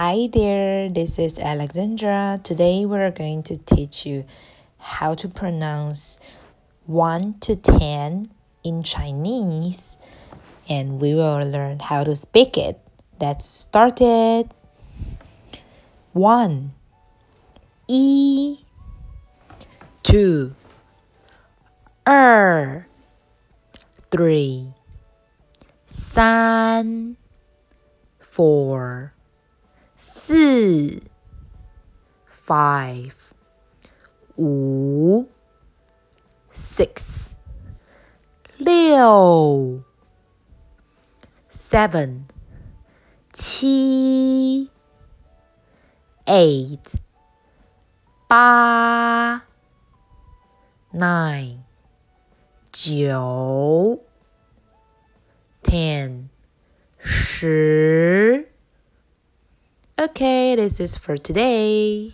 Hi there, this is Alexandra. Today we are going to teach you how to pronounce 1 to 10 in Chinese and we will learn how to speak it. Let's start it. 1 E 2 2 3 3 4四 five 五 six 六 seven 七 eight 八 nine 九 ten 十 Okay, this is for today.